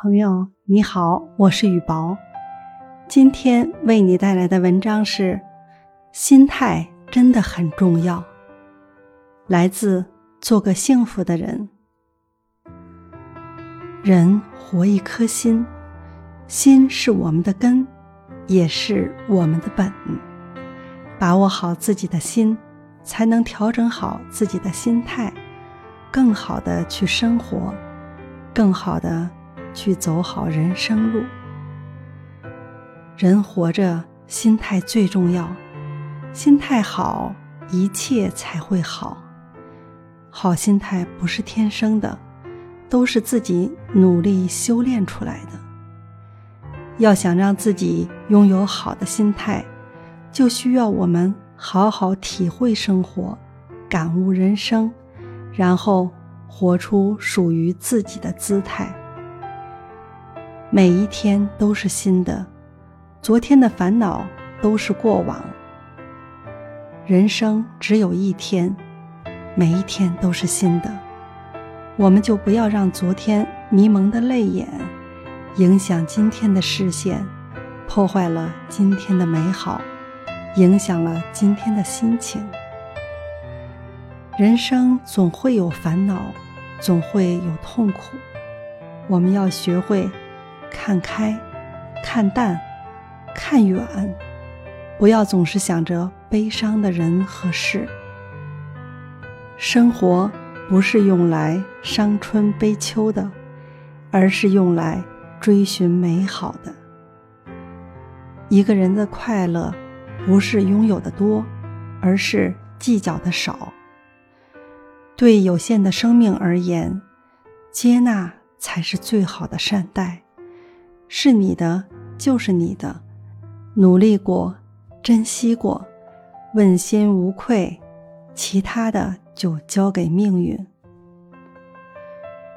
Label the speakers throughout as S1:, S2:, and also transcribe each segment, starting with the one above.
S1: 朋友你好，我是雨薄，今天为你带来的文章是：心态真的很重要。来自做个幸福的人。人活一颗心，心是我们的根，也是我们的本。把握好自己的心，才能调整好自己的心态，更好的去生活，更好的。去走好人生路。人活着，心态最重要。心态好，一切才会好。好心态不是天生的，都是自己努力修炼出来的。要想让自己拥有好的心态，就需要我们好好体会生活，感悟人生，然后活出属于自己的姿态。每一天都是新的，昨天的烦恼都是过往。人生只有一天，每一天都是新的，我们就不要让昨天迷蒙的泪眼影响今天的视线，破坏了今天的美好，影响了今天的心情。人生总会有烦恼，总会有痛苦，我们要学会。看开，看淡，看远，不要总是想着悲伤的人和事。生活不是用来伤春悲秋的，而是用来追寻美好的。一个人的快乐，不是拥有的多，而是计较的少。对有限的生命而言，接纳才是最好的善待。是你的就是你的，努力过，珍惜过，问心无愧，其他的就交给命运。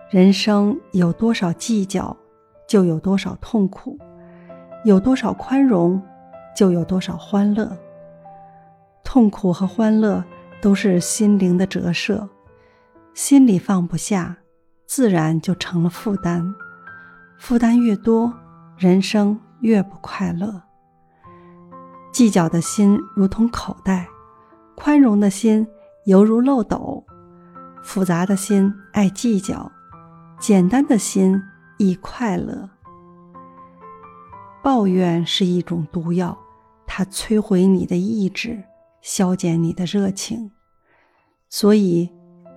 S1: 人生有多少计较，就有多少痛苦；有多少宽容，就有多少欢乐。痛苦和欢乐都是心灵的折射，心里放不下，自然就成了负担。负担越多，人生越不快乐。计较的心如同口袋，宽容的心犹如漏斗。复杂的心爱计较，简单的心易快乐。抱怨是一种毒药，它摧毁你的意志，消减你的热情。所以，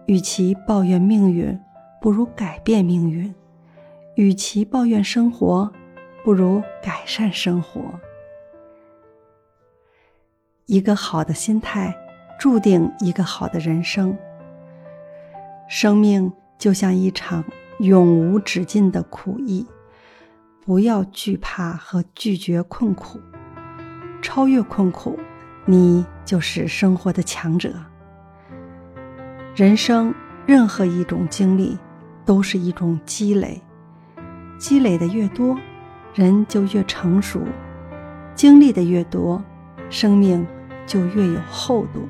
S1: 与其抱怨命运，不如改变命运。与其抱怨生活，不如改善生活。一个好的心态，注定一个好的人生。生命就像一场永无止境的苦役，不要惧怕和拒绝困苦，超越困苦，你就是生活的强者。人生任何一种经历，都是一种积累。积累的越多，人就越成熟；经历的越多，生命就越有厚度。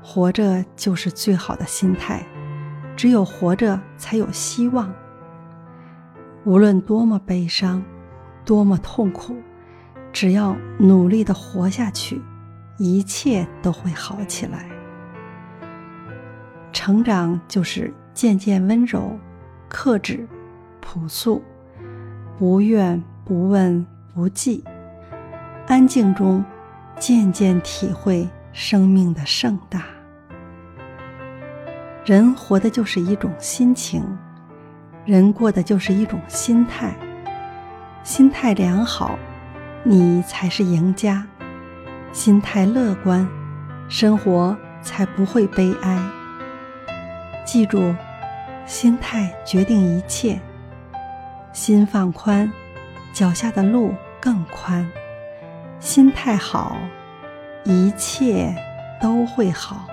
S1: 活着就是最好的心态，只有活着才有希望。无论多么悲伤，多么痛苦，只要努力的活下去，一切都会好起来。成长就是渐渐温柔、克制。朴素，不怨不问不忌，安静中渐渐体会生命的盛大。人活的就是一种心情，人过的就是一种心态。心态良好，你才是赢家；心态乐观，生活才不会悲哀。记住，心态决定一切。心放宽，脚下的路更宽。心态好，一切都会好。